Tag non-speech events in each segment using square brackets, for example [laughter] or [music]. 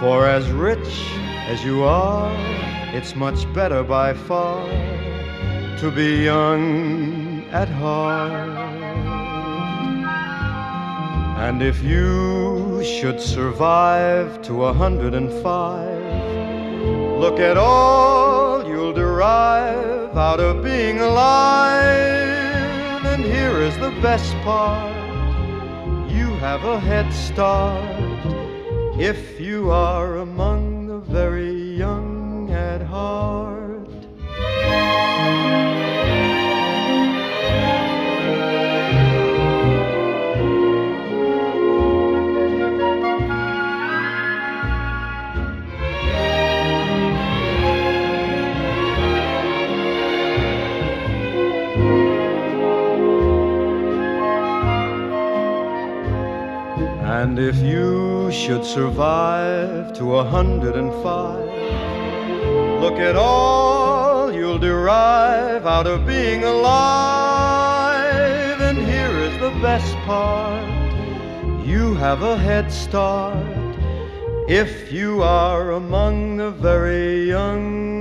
For as rich as you are, it's much better by far to be young at heart. And if you should survive to a hundred and five, look at all you'll derive out of being alive. And here is the best part you have a head start if you are among the very young at heart. And if you should survive to a hundred and five, look at all you'll derive out of being alive. And here is the best part. You have a head start if you are among the very young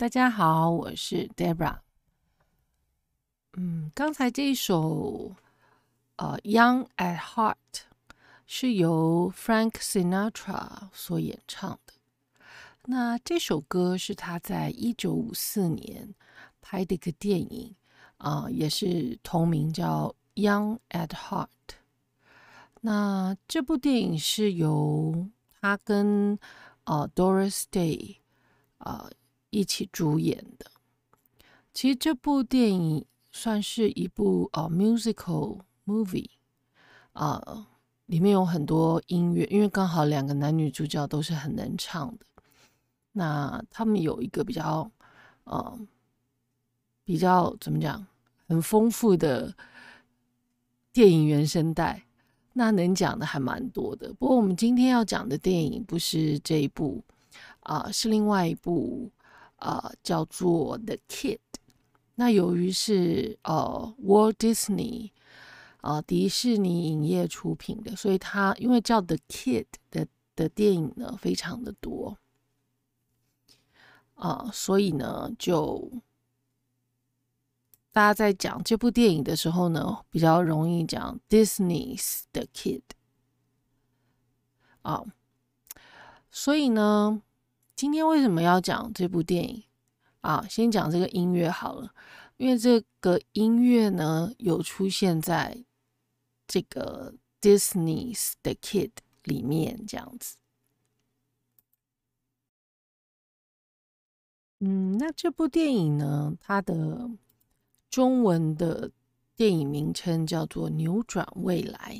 大家好，我是 Debra。嗯，刚才这一首呃《Young at Heart》是由 Frank Sinatra 所演唱的。那这首歌是他在一九五四年拍的一个电影啊、也是同名叫《Young at Heart》。那这部电影是由他跟呃 Doris Day。啊、呃，一起主演的。其实这部电影算是一部呃 musical movie 啊、呃，里面有很多音乐，因为刚好两个男女主角都是很能唱的。那他们有一个比较呃比较怎么讲，很丰富的电影原声带，那能讲的还蛮多的。不过我们今天要讲的电影不是这一部。啊、是另外一部、呃，叫做《The Kid》。那由于是呃，Walt Disney 啊、呃，迪士尼影业出品的，所以它因为叫《The Kid》的的电影呢，非常的多啊、所以呢，就大家在讲这部电影的时候呢，比较容易讲 Disney's The Kid 啊、所以呢。今天为什么要讲这部电影啊？先讲这个音乐好了，因为这个音乐呢有出现在这个 Disney's The Kid 里面，这样子。嗯，那这部电影呢，它的中文的电影名称叫做《扭转未来》。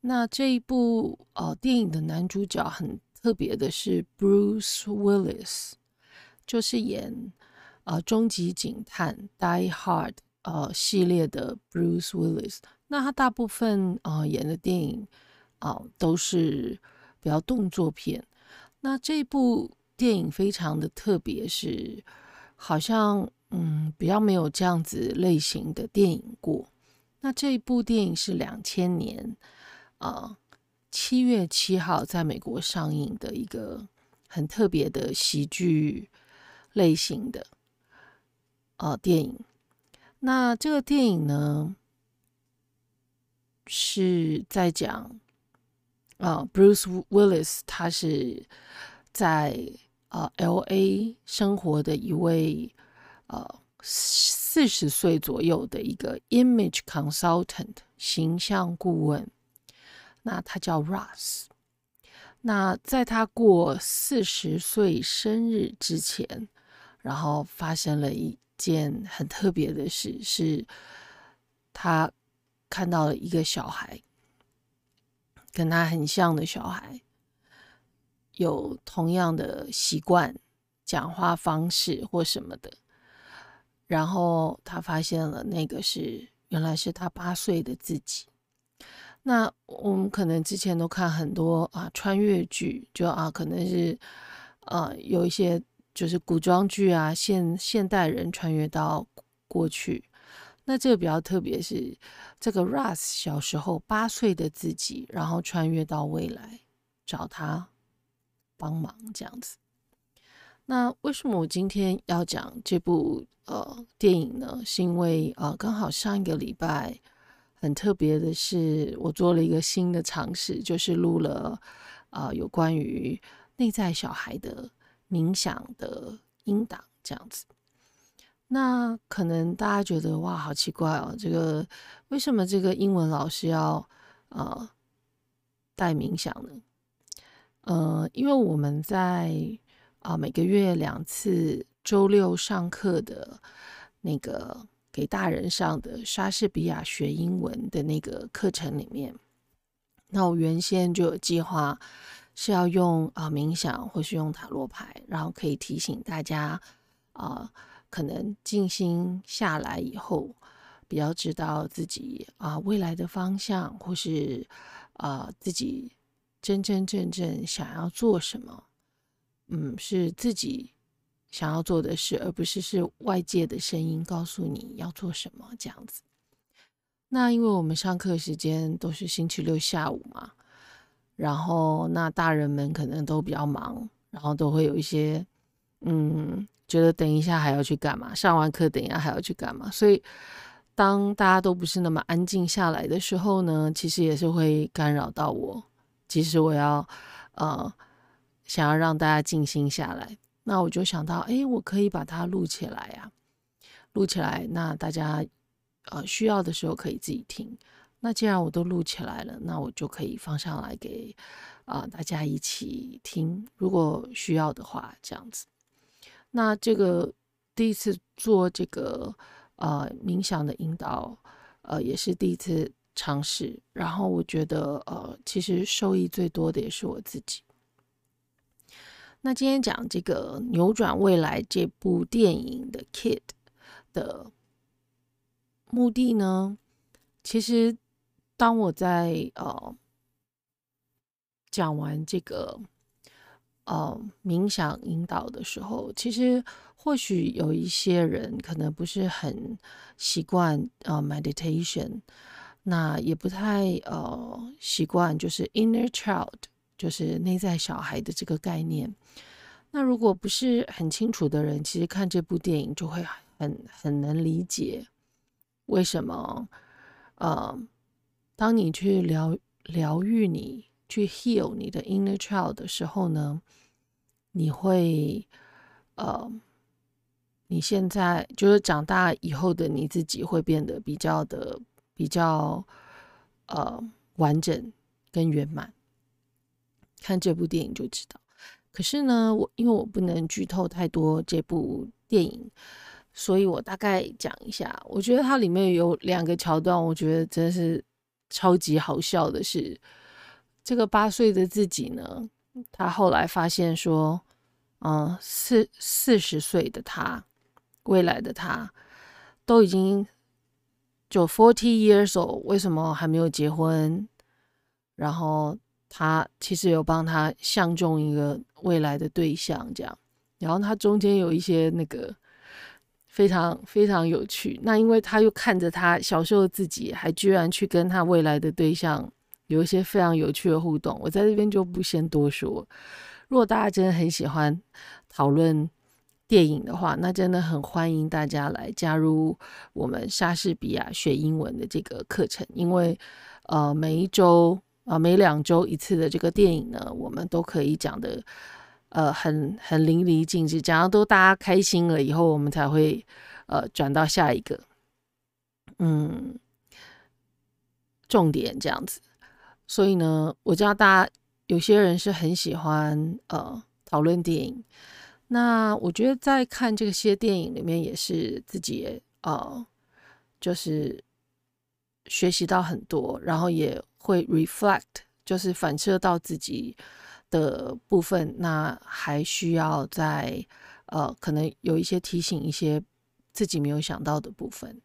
那这一部呃电影的男主角很。特别的是 Bruce Willis，就是演呃《终极警探》Die Hard 呃系列的 Bruce Willis。那他大部分呃演的电影啊、都是比较动作片。那这部电影非常的特别，是好像嗯比较没有这样子类型的电影过。那这一部电影是两千年，呃，七月七号在美国上映的一个很特别的喜剧类型的呃电影。那这个电影呢，是在讲，呃，Bruce Willis 他是在呃 LA 生活的一位呃四十岁左右的一个 image consultant 形象顾问，那他叫 Russ。那在他过四十岁生日之前，然后发生了一件很特别的事，是他看到了一个小孩，跟他很像的小孩，有同样的习惯、讲话方式或什么的。然后他发现了那个是原来是他八岁的自己。那我们可能之前都看很多啊穿越剧，就啊可能是呃有一些。就是古装剧啊，现现代人穿越到过去，那这个比较特别是这个 Russ 小时候八岁的自己，然后穿越到未来找他帮忙这样子。那为什么我今天要讲这部呃电影呢？是因为呃刚好上一个礼拜很特别的是，我做了一个新的尝试，就是录了呃有关于内在小孩的。冥想的音档这样子，那可能大家觉得哇，好奇怪哦，这个为什么这个英文老师要呃带冥想呢？呃，因为我们在啊、每个月两次周六上课的那个给大人上的莎士比亚学英文的那个课程里面，那我原先就有计划。是要用啊、冥想，或是用塔罗牌，然后可以提醒大家啊、可能静心下来以后，比较知道自己啊、未来的方向，或是啊、自己真真正正想要做什么，嗯，是自己想要做的事，而不是是外界的声音告诉你要做什么这样子。那因为我们上课时间都是星期六下午嘛。然后，那大人们可能都比较忙，然后都会有一些，嗯，觉得等一下还要去干嘛？上完课等一下还要去干嘛？所以，当大家都不是那么安静下来的时候呢，其实也是会干扰到我。其实我要，呃，想要让大家静心下来，那我就想到，哎，我可以把它录起来呀，录起来，那大家，呃，需要的时候可以自己听。那既然我都录起来了，那我就可以放上来给啊、大家一起听，如果需要的话，这样子。那这个第一次做这个呃冥想的引导，呃也是第一次尝试，然后我觉得呃其实受益最多的也是我自己。那今天讲这个扭转未来这部电影的 Kid 的目的呢，其实。当我在呃讲完这个呃冥想引导的时候，其实或许有一些人可能不是很习惯呃 meditation，那也不太呃习惯就是 inner child，就是内在小孩的这个概念。那如果不是很清楚的人，其实看这部电影就会很很能理解为什么呃。当你去疗疗愈你，去 heal 你的 inner child 的时候呢，你会呃，你现在就是长大以后的你自己会变得比较的比较呃完整跟圆满。看这部电影就知道。可是呢，我因为我不能剧透太多这部电影，所以我大概讲一下。我觉得它里面有两个桥段，我觉得真是。超级好笑的是，这个八岁的自己呢，他后来发现说，嗯，四四十岁的他，未来的他，都已经就 forty years old，为什么还没有结婚？然后他其实有帮他相中一个未来的对象，这样，然后他中间有一些那个非常非常有趣。那因为他又看着他小时候自己，还居然去跟他未来的对象有一些非常有趣的互动，我在这边就不先多说。如果大家真的很喜欢讨论电影的话，那真的很欢迎大家来加入我们莎士比亚学英文的这个课程，因为呃每一周啊、每两周一次的这个电影呢，我们都可以讲的。呃，很很淋漓尽致，讲到都大家开心了以后，我们才会呃转到下一个，嗯，重点这样子。所以呢，我知道大家有些人是很喜欢呃讨论电影，那我觉得在看这些电影里面，也是自己呃就是学习到很多，然后也会 reflect，就是反射到自己。的部分，那还需要再呃，可能有一些提醒，一些自己没有想到的部分，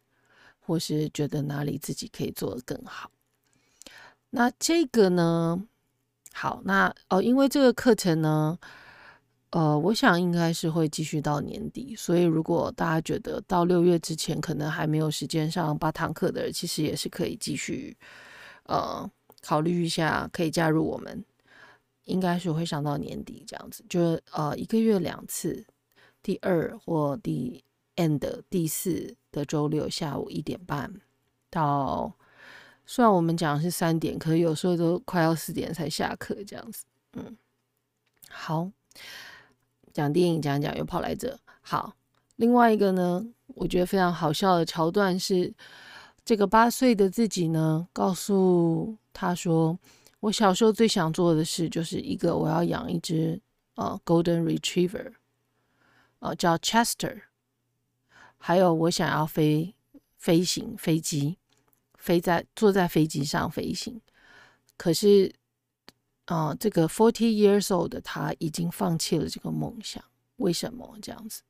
或是觉得哪里自己可以做得更好。那这个呢，好，那哦，因为这个课程呢，呃，我想应该是会继续到年底，所以如果大家觉得到六月之前可能还没有时间上八堂课的，其实也是可以继续呃考虑一下，可以加入我们。应该是会上到年底这样子，就呃一个月两次，第二或第 end 第四的周六下午一点半到，虽然我们讲是三点，可是有时候都快要四点才下课这样子。嗯，好，讲电影讲讲又跑来这。好，另外一个呢，我觉得非常好笑的桥段是，这个八岁的自己呢，告诉他说。我小时候最想做的事就是一个，我要养一只呃 Golden Retriever，呃叫 Chester，还有我想要飞飞行飞机，飞在坐在飞机上飞行。可是，啊、呃，这个 forty years old 的他已经放弃了这个梦想，为什么这样子？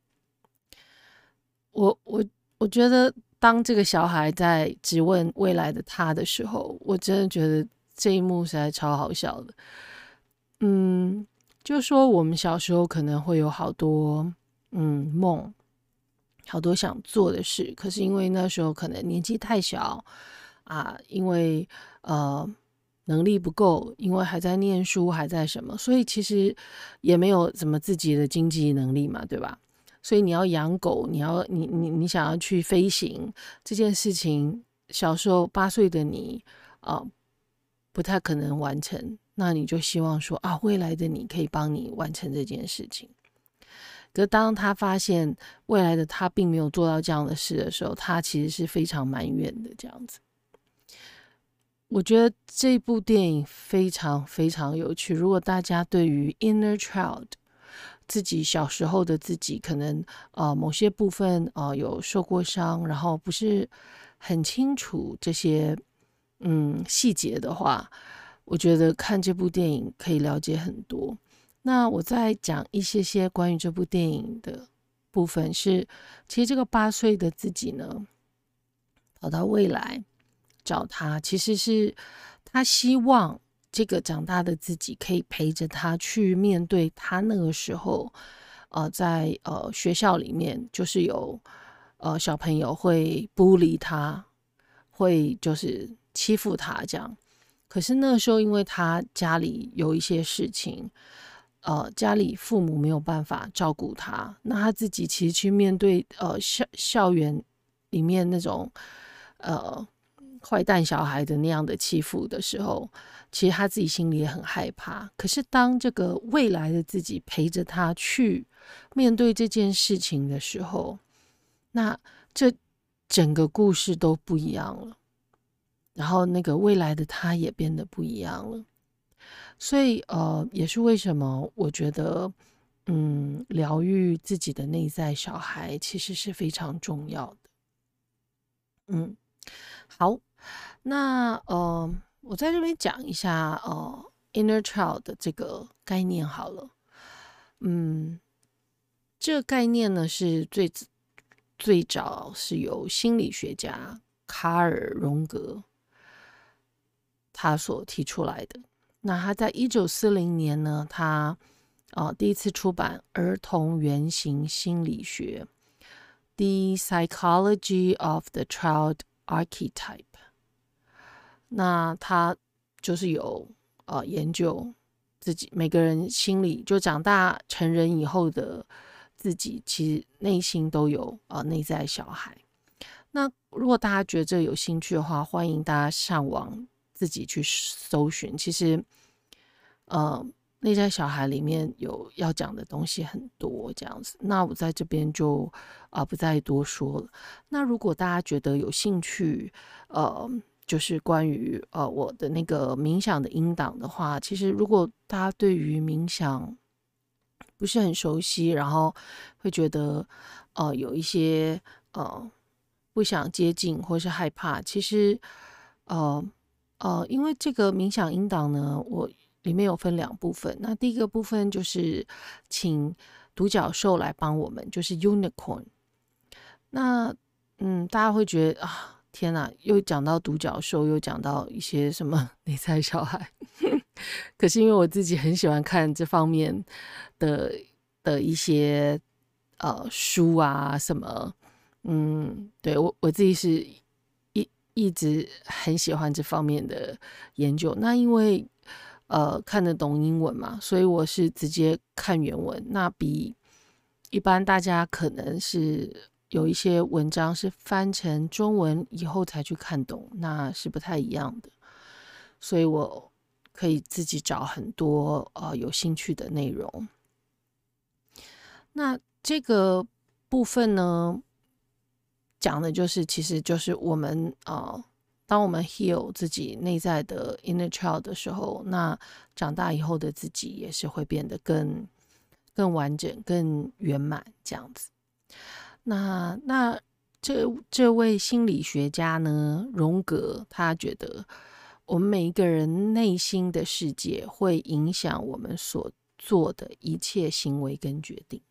我我我觉得，当这个小孩在质问未来的他的时候，我真的觉得。这一幕实在超好笑的，嗯，就说我们小时候可能会有好多嗯梦，好多想做的事，可是因为那时候可能年纪太小啊，因为呃能力不够，因为还在念书，还在什么，所以其实也没有什么自己的经济能力嘛，对吧？所以你要养狗，你要你你你想要去飞行这件事情，小时候八岁的你啊。不太可能完成，那你就希望说啊，未来的你可以帮你完成这件事情。可当他发现未来的他并没有做到这样的事的时候，他其实是非常埋怨的。这样子，我觉得这部电影非常非常有趣。如果大家对于 inner child 自己小时候的自己，可能呃某些部分呃有受过伤，然后不是很清楚这些。嗯，细节的话，我觉得看这部电影可以了解很多。那我再讲一些些关于这部电影的部分是，其实这个八岁的自己呢，跑到未来找他，其实是他希望这个长大的自己可以陪着他去面对他那个时候，呃，在呃学校里面就是有呃小朋友会孤立他，会就是。欺负他这样，可是那时候，因为他家里有一些事情，呃，家里父母没有办法照顾他，那他自己其实去面对呃校校园里面那种呃坏蛋小孩的那样的欺负的时候，其实他自己心里也很害怕。可是当这个未来的自己陪着他去面对这件事情的时候，那这整个故事都不一样了。然后那个未来的他也变得不一样了，所以呃，也是为什么我觉得，嗯，疗愈自己的内在小孩其实是非常重要的。嗯，好，那呃，我在这边讲一下呃，inner child 的这个概念好了。嗯，这个概念呢是最最早是由心理学家卡尔荣格。他所提出来的，那他在一九四零年呢，他啊、呃、第一次出版《儿童原型心理学》，The Psychology of the Child Archetype。那他就是有呃研究自己每个人心里，就长大成人以后的自己，其实内心都有呃内在小孩。那如果大家觉得这有兴趣的话，欢迎大家上网自己去搜寻。其实，呃。内在小孩里面有要讲的东西很多，这样子，那我在这边就啊、不再多说了。那如果大家觉得有兴趣，呃，就是关于呃我的那个冥想的音档的话，其实如果大家对于冥想不是很熟悉，然后会觉得呃有一些呃不想接近或是害怕，其实呃呃，因为这个冥想音档呢，我。里面有分两部分，那第一个部分就是请独角兽来帮我们，就是 unicorn。那嗯，大家会觉得啊，天哪，又讲到独角兽，又讲到一些什么 [laughs] 内在小孩。[laughs] 可是因为我自己很喜欢看这方面的的一些呃书啊什么，嗯，对，我我自己是一一直很喜欢这方面的研究。那因为呃，看得懂英文嘛，所以我是直接看原文。那比一般大家可能是有一些文章是翻成中文以后才去看懂，那是不太一样的。所以我可以自己找很多呃有兴趣的内容。那这个部分呢，讲的就是，其实就是我们。呃当我们 heal 自己内在的 inner child 的时候，那长大以后的自己也是会变得更更完整、更圆满这样子。那那这这位心理学家呢，荣格，他觉得我们每一个人内心的世界会影响我们所做的一切行为跟决定，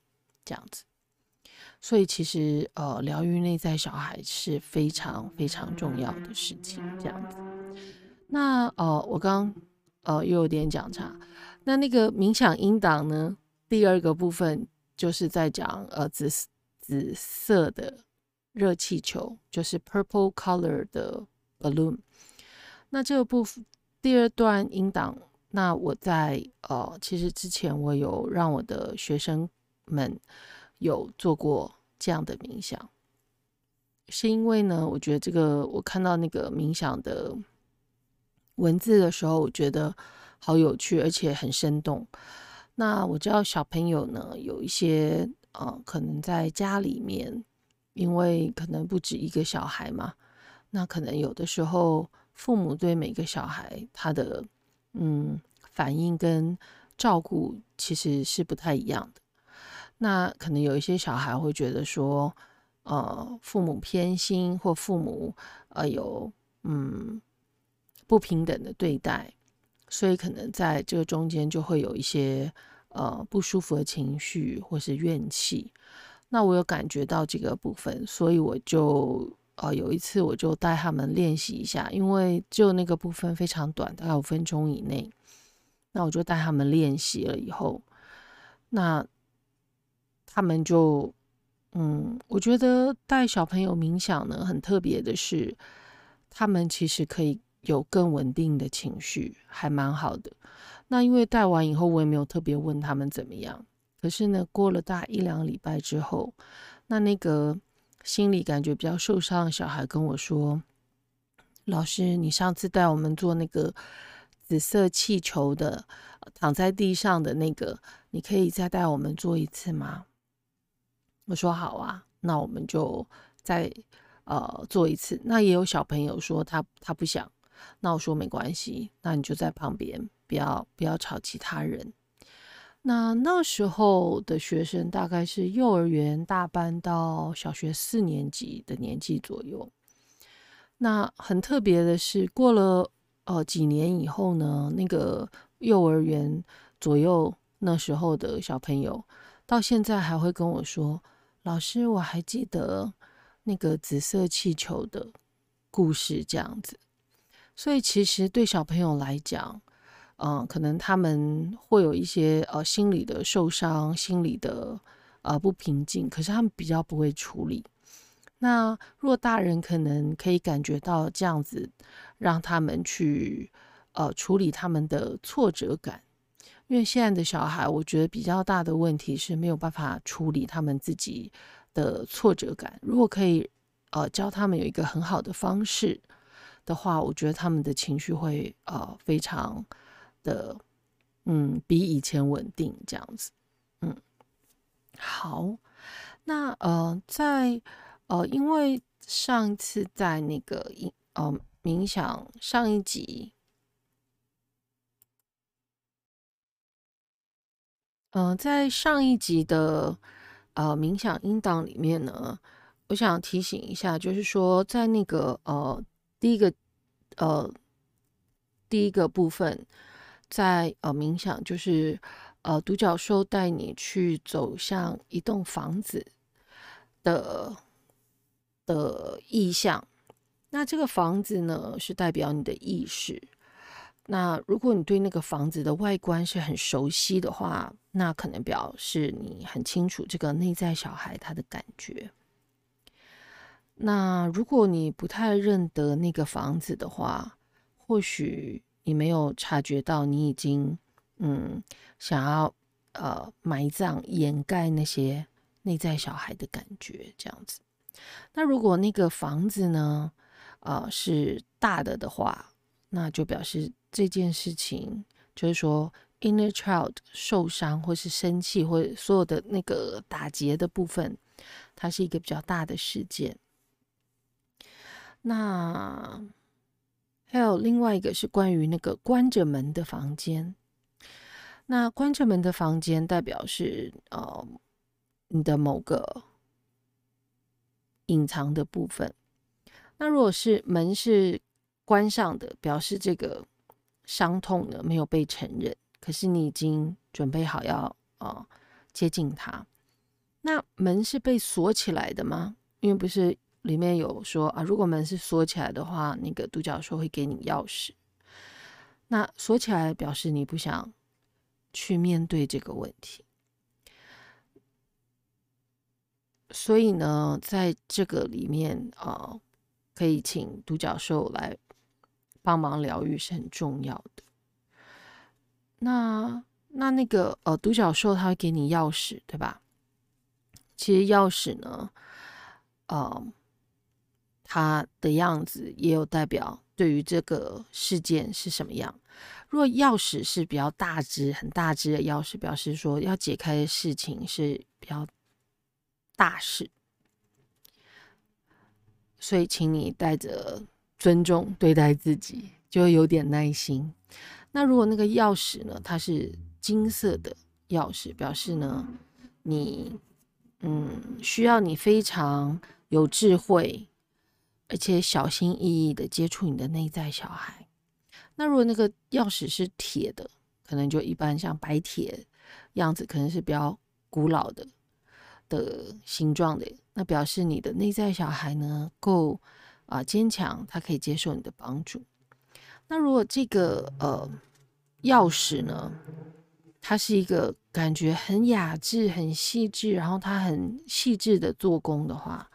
这样子。所以其实呃，疗愈内在小孩是非常非常重要的事情，这样子。那呃，我刚呃又有点讲岔。那那个冥想音档呢，第二个部分就是在讲呃紫紫色的热气球，就是 purple color 的 balloon。那这个部分第二段音档，那我在呃其实之前我有让我的学生们。有做过这样的冥想，是因为呢，我觉得这个我看到那个冥想的文字的时候，我觉得好有趣，而且很生动。那我知道小朋友呢，有一些呃，可能在家里面，因为可能不止一个小孩嘛，那可能有的时候父母对每个小孩他的嗯反应跟照顾其实是不太一样的。那可能有一些小孩会觉得说，呃，父母偏心或父母呃有嗯不平等的对待，所以可能在这个中间就会有一些呃不舒服的情绪或是怨气。那我有感觉到这个部分，所以我就呃有一次我就带他们练习一下，因为就那个部分非常短，大概五分钟以内。那我就带他们练习了以后，那。他们就，嗯，我觉得带小朋友冥想呢，很特别的是，他们其实可以有更稳定的情绪，还蛮好的。那因为带完以后，我也没有特别问他们怎么样。可是呢，过了大一两礼拜之后，那那个心里感觉比较受伤的小孩跟我说：“老师，你上次带我们做那个紫色气球的，躺在地上的那个，你可以再带我们做一次吗？”我说好啊，那我们就再呃做一次。那也有小朋友说他他不想，那我说没关系，那你就在旁边，不要不要吵其他人。那那时候的学生大概是幼儿园大班到小学四年级的年纪左右。那很特别的是，过了呃几年以后呢，那个幼儿园左右那时候的小朋友，到现在还会跟我说。老师，我还记得那个紫色气球的故事，这样子。所以其实对小朋友来讲，嗯、可能他们会有一些呃心理的受伤、心理的呃不平静，可是他们比较不会处理。那若大人可能可以感觉到这样子，让他们去呃处理他们的挫折感，因为现在的小孩，我觉得比较大的问题是没有办法处理他们自己的挫折感。如果可以呃教他们有一个很好的方式的话，我觉得他们的情绪会呃非常的嗯比以前稳定这样子。嗯，好，那呃在。呃，因为上一次在那个呃冥想上一集，嗯、呃，在上一集的呃冥想音档里面呢，我想提醒一下，就是说在那个呃第一个呃第一个部分，在呃冥想，就是呃独角兽带你去走向一栋房子的。的意象，那这个房子呢，是代表你的意识。那如果你对那个房子的外观是很熟悉的话，那可能表示你很清楚这个内在小孩他的感觉。那如果你不太认得那个房子的话，或许你没有察觉到你已经嗯想要呃埋葬掩盖那些内在小孩的感觉，这样子。那如果那个房子呢，呃，是大的的话，那就表示这件事情就是说，inner child 受伤或是生气或所有的那个打结的部分，它是一个比较大的事件。那还有另外一个是关于那个关着门的房间。那关着门的房间代表是呃，你的某个。隐藏的部分，那如果是门是关上的，表示这个伤痛呢没有被承认，可是你已经准备好要啊、呃、接近它。那门是被锁起来的吗？因为不是里面有说啊，如果门是锁起来的话，那个独角兽会给你钥匙。那锁起来表示你不想去面对这个问题。所以呢，在这个里面啊、可以请独角兽来帮忙疗愈是很重要的。那那那个呃，独角兽它会给你钥匙，对吧？其实钥匙呢，呃，它的样子也有代表对于这个事件是什么样。若钥匙是比较大只、很大只的钥匙，表示说要解开的事情是比较。大事，所以请你带着尊重对待自己，就有点耐心。那如果那个钥匙呢，它是金色的钥匙，表示呢，你嗯需要你非常有智慧，而且小心翼翼的接触你的内在小孩。那如果那个钥匙是铁的，可能就一般像白铁样子，可能是比较古老的。的形状的，那表示你的内在小孩呢够啊坚强，他可以接受你的帮助。那如果这个呃钥匙呢，它是一个感觉很雅致、很细致，然后它很细致的做工的话，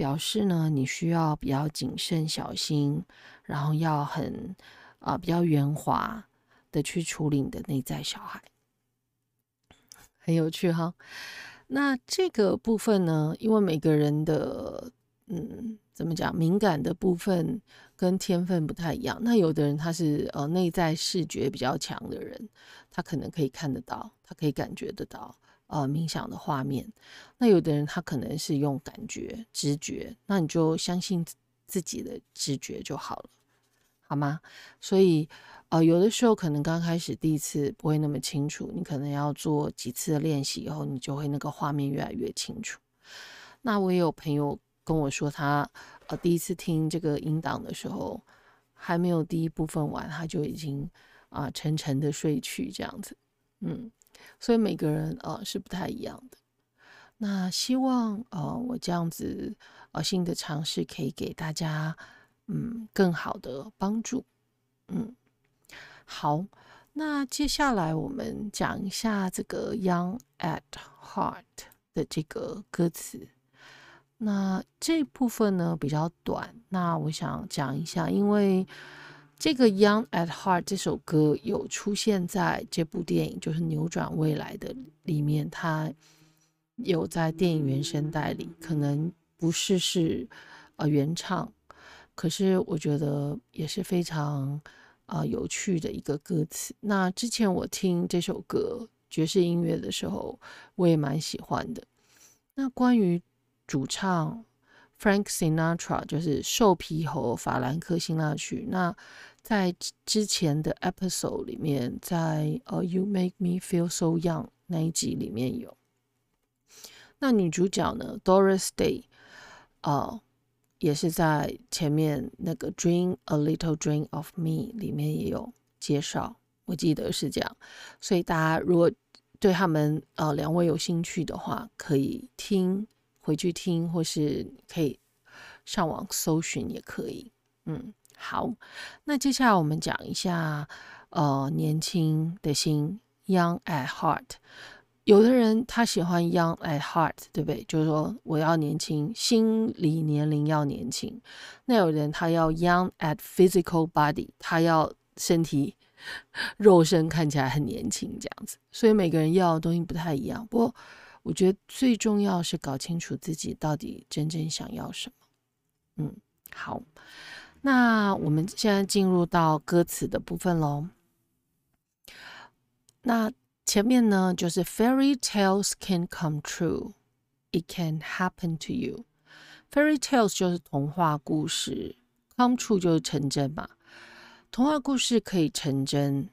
表示呢你需要比较谨慎小心，然后要很啊、比较圆滑的去处理你的内在小孩，很有趣哈。那这个部分呢，因为每个人的嗯，怎么讲，敏感的部分跟天分不太一样。那有的人他是呃内在视觉比较强的人，他可能可以看得到，他可以感觉得到呃冥想的画面。那有的人他可能是用感觉、直觉，那你就相信自己的直觉就好了，好吗？所以。呃，有的时候可能刚开始第一次不会那么清楚，你可能要做几次的练习以后，你就会那个画面越来越清楚。那我也有朋友跟我说他，呃第一次听这个音档的时候，还没有第一部分完，他就已经啊、沉沉的睡去这样子。嗯，所以每个人呃是不太一样的。那希望呃我这样子呃新的尝试可以给大家嗯更好的帮助。嗯。好，那接下来我们讲一下这个 Young at Heart 的这个歌词。那这部分呢比较短，那我想讲一下，因为这个《Young at Heart》这首歌有出现在这部电影，就是《扭转未来》的里面，它有在电影原声带里，可能不是是呃原唱，可是我觉得也是非常啊、有趣的一个歌词。那之前我听这首歌爵士音乐的时候，我也蛮喜欢的。那关于主唱 Frank Sinatra 就是瘦皮猴法兰克辛纳曲。那在之前的 episode 里面，在呃 You Make Me Feel So Young 那一集里面有。那女主角呢，Doris Day，呃，也是在前面那个 Dream a Little Dream of Me 里面也有介绍，我记得是这样。所以大家如果对他们呃两位有兴趣的话，可以听。回去听，或是可以上网搜寻也可以。嗯，好，那接下来我们讲一下，呃，年轻的心，Young at Heart。有的人他喜欢 Young at Heart，对不对？就是说我要年轻，心理年龄要年轻。那有人他要 Young at Physical Body，他要身体肉身看起来很年轻这样子。所以每个人要的东西不太一样。不过。我觉得最重要是搞清楚自己到底真正想要什么。嗯，好，那我们现在进入到歌词的部分喽。那前面呢，就是 Fairy tales can come true, it can happen to you. Fairy tales 就是童话故事，come true 就是成真嘛。童话故事可以成真。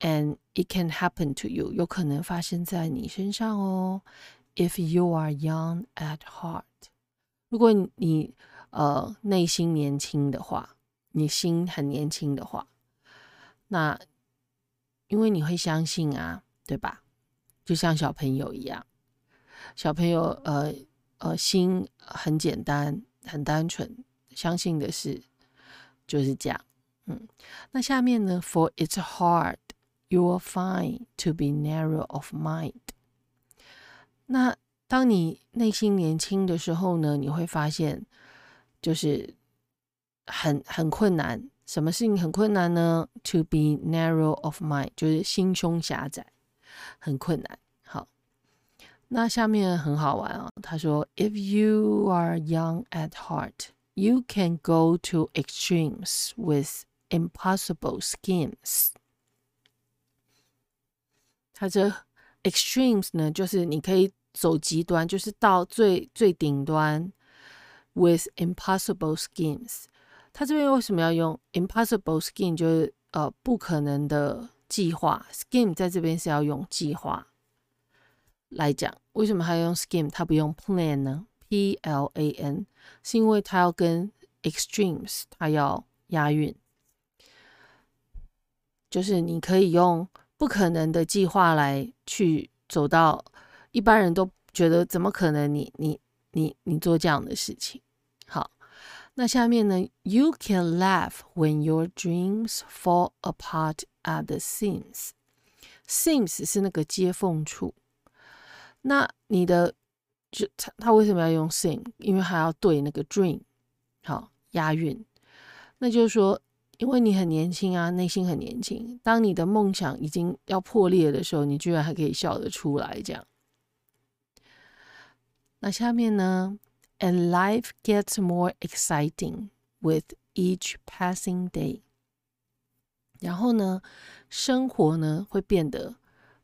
And it can happen to you，有可能发生在你身上哦。If you are young at heart，如果你呃内心年轻的话，你心很年轻的话，那因为你会相信啊，对吧？就像小朋友一样，小朋友呃呃心很简单，很单纯，相信的事就是这样。嗯，那下面呢？For it's hard。You will find to be narrow of mind。那当你内心年轻的时候呢，你会发现就是很很困难。什么事情很困难呢？To be narrow of mind，就是心胸狭窄，很困难。好，那下面很好玩啊。他说：“If you are young at heart, you can go to extremes with impossible schemes。”它这 extremes 呢，就是你可以走极端，就是到最最顶端，with impossible schemes。它这边为什么要用 impossible scheme？就是呃不可能的计划。scheme 在这边是要用计划来讲。为什么还要用 scheme？它不用 plan 呢？P L A N 是因为它要跟 extremes 它要押韵，就是你可以用。不可能的计划来去走到一般人都觉得怎么可能？你你你你做这样的事情？那下面呢？You can laugh when your dreams fall apart at the seams. Seams 是那个接缝处。那你的就他他为什么要用 seam？因为还要对那个 dream，好押韵。那就是说。因为你很年轻啊，内心很年轻。当你的梦想已经要破裂的时候，你居然还可以笑得出来，这样。那下面呢 ？And life gets more exciting with each passing day。然后呢，生活呢会变得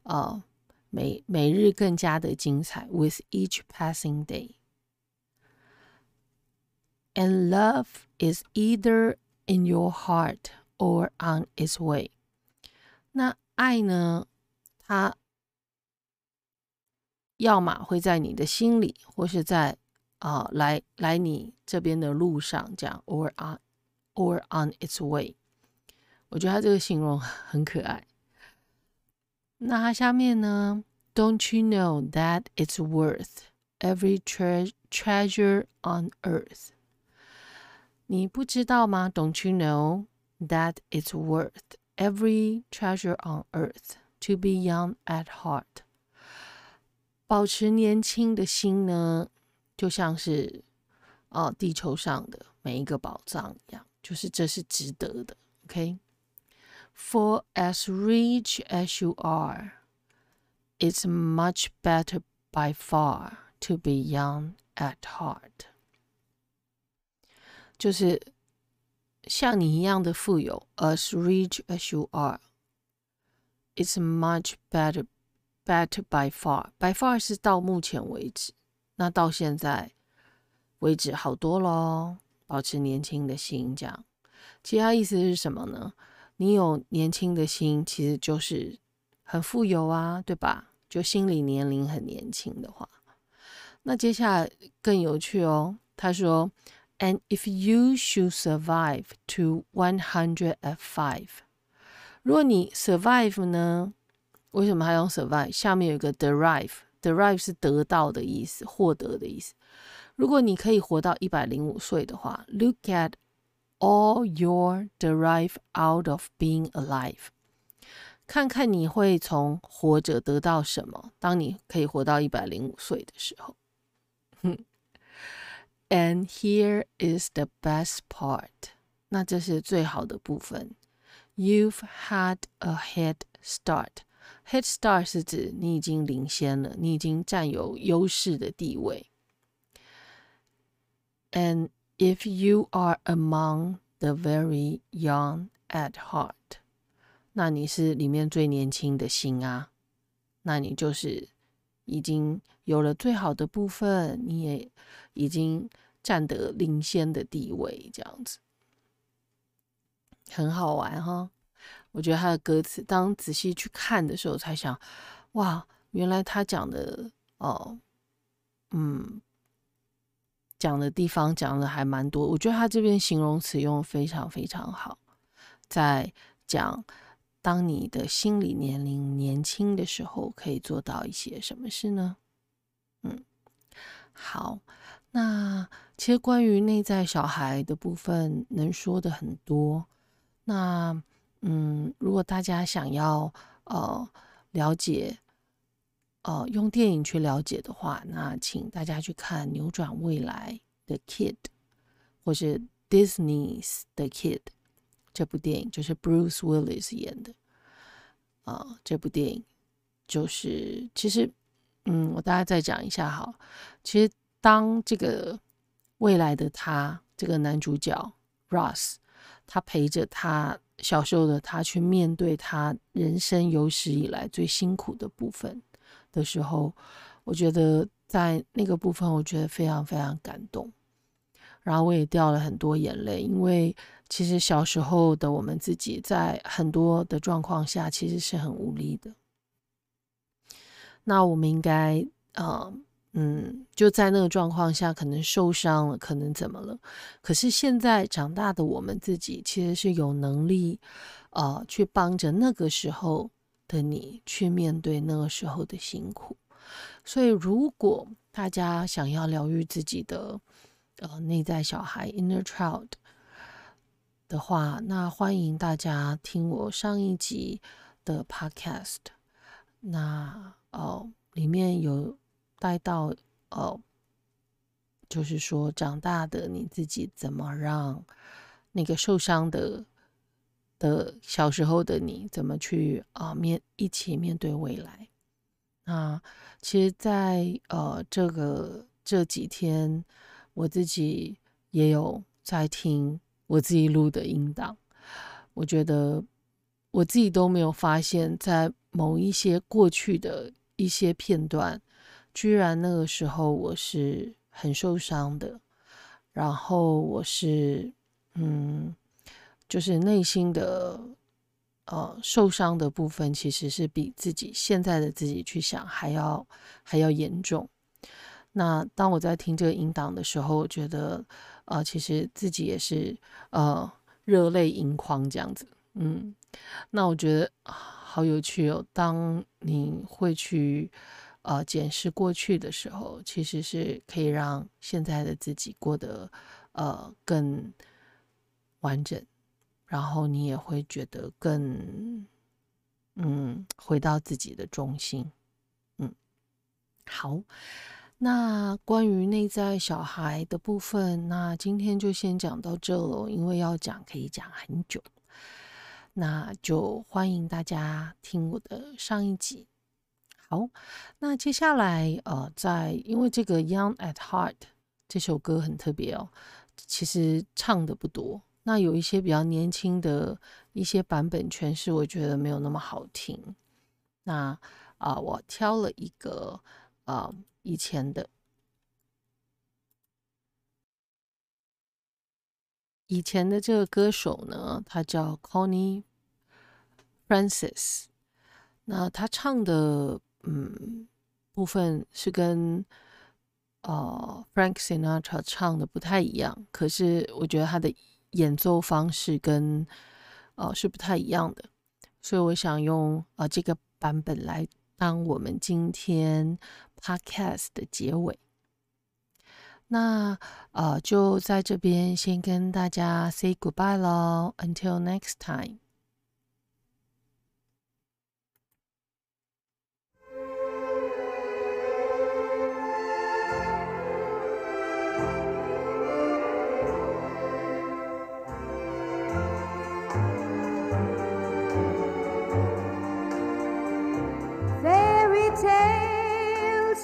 啊、呃，每每日更加的精彩，with each passing day。And love is either In your heart or on its way。那爱呢？它要么会在你的心里，或是在 啊、呃、来来你这边的路上，这样。Or on or on its way。我觉得它这个形容很可爱。那它下面呢？Don't you know that it's worth every tre treasure on earth？你不知道吗？Don't you know that it's worth every treasure on earth to be young at heart？保持年轻的心呢， 就像是哦地球上的每一个宝藏一样，就是这是值得的。OK，For as rich as you are, it's much better by far to be young at heart。就是像你一样的富有，as rich as you are。It's much better, better by far. By far 是到目前为止， 那到现在为止好多咯。保持年轻的心，这样。其他意思是什么呢？你有年轻的心，其实就是很富有啊，对吧？就心理年龄很年轻的话，那接下来更有趣哦。他说，And if you should survive to one hundred and five. 如果你 survive 呢？为什么还用 survive？下面有一个 derive，derive 是得到的意思，获得的意思。如果你可以活到一百零五岁的话，look at all your derive out of being alive，看看你会从活着得到什么。当你可以活到一百零五岁的时候，And here is the best part，那这是最好的部分。You've had a head start. Head start 是指你已经领先了，你已经占有优势的地位。And if you are among the very young at heart，那你是里面最年轻的心啊，那你就是已经有了最好的部分，你也已经占得领先的地位，这样子。很好玩哈，我觉得他的歌词，当仔细去看的时候，才想，哇，原来他讲的哦，嗯，讲的地方讲的还蛮多。我觉得他这边形容词用非常非常好，在讲当你的心理年龄年轻的时候，可以做到一些什么事呢？嗯，好，那其实关于内在小孩的部分，能说的很多。那嗯，如果大家想要呃了解，呃用电影去了解的话，那请大家去看《扭转未来的 Kid》或是 Disney's The Kid 这部电影，就是 Bruce Willis 演的。啊、这部电影就是其实嗯，我大家再讲一下哈。其实当这个未来的他，这个男主角 Ross。他陪着他小时候的他去面对他人生有史以来最辛苦的部分的时候，我觉得在那个部分，我觉得非常非常感动，然后我也掉了很多眼泪，因为其实小时候的我们自己在很多的状况下其实是很无力的。那我们应该嗯。嗯，就在那个状况下，可能受伤了，可能怎么了？可是现在长大的我们自己，其实是有能力，呃，去帮着那个时候的你去面对那个时候的辛苦。所以，如果大家想要疗愈自己的呃内在小孩 （inner child） 的话，那欢迎大家听我上一集的 podcast。那哦，里面有。带到哦，就是说，长大的你自己怎么让那个受伤的的小时候的你怎么去啊面一起面对未来？那其实，在呃这个这几天，我自己也有在听我自己录的音档，我觉得我自己都没有发现，在某一些过去的一些片段。居然那个时候我是很受伤的，然后我是嗯，就是内心的呃受伤的部分，其实是比自己现在的自己去想还要还要严重。那当我在听这个音档的时候，我觉得呃，其实自己也是呃热泪盈眶这样子。嗯，那我觉得好有趣哦。当你会去。呃，检视过去的时候，其实是可以让现在的自己过得呃更完整，然后你也会觉得更嗯回到自己的中心。嗯，好，那关于内在小孩的部分，那今天就先讲到这喽，因为要讲可以讲很久。那就欢迎大家听我的上一集。好，那接下来呃，在因为这个《Young at Heart》这首歌很特别哦，其实唱的不多。那有一些比较年轻的一些版本诠释，我觉得没有那么好听。那啊、我挑了一个啊。呃以前的，以前的这个歌手呢，他叫 Connie Francis。那他唱的嗯部分是跟呃 Frank Sinatra 唱的不太一样，可是我觉得他的演奏方式跟呃是不太一样的，所以我想用呃这个版本来当我们今天。Podcast 的结尾，那呃，就在这边先跟大家 say goodbye 喽，until next time。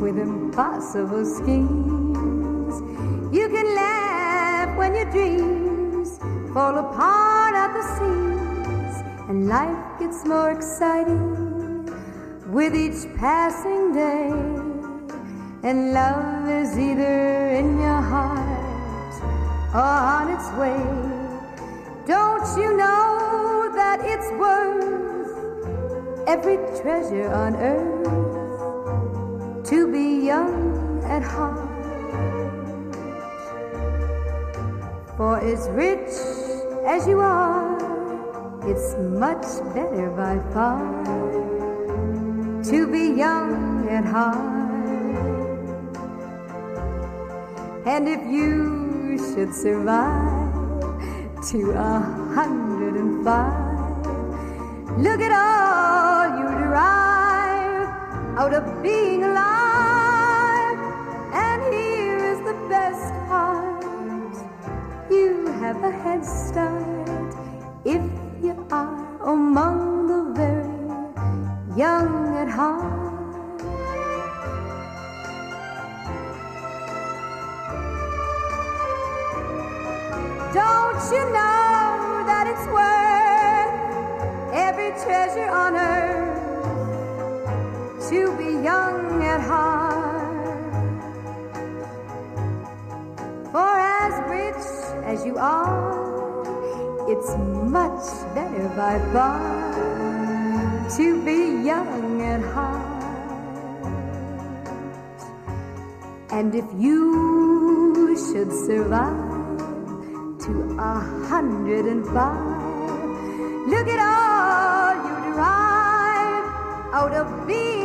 with impossible schemes you can laugh when your dreams fall apart at the seams, and life gets more exciting with each passing day. And love is either in your heart or on its way. Don't you know that it's worth every treasure on earth young at heart? For as rich as you are, it's much better by far to be young at heart. And if you should survive to a hundred and five, look at all you derive out of being alive. Start if you are among the very young at heart. Don't you know that it's worth every treasure on earth to be young at heart? For as rich as you are, much better by far to be young at heart. And if you should survive to a hundred and five, look at all you derive out of being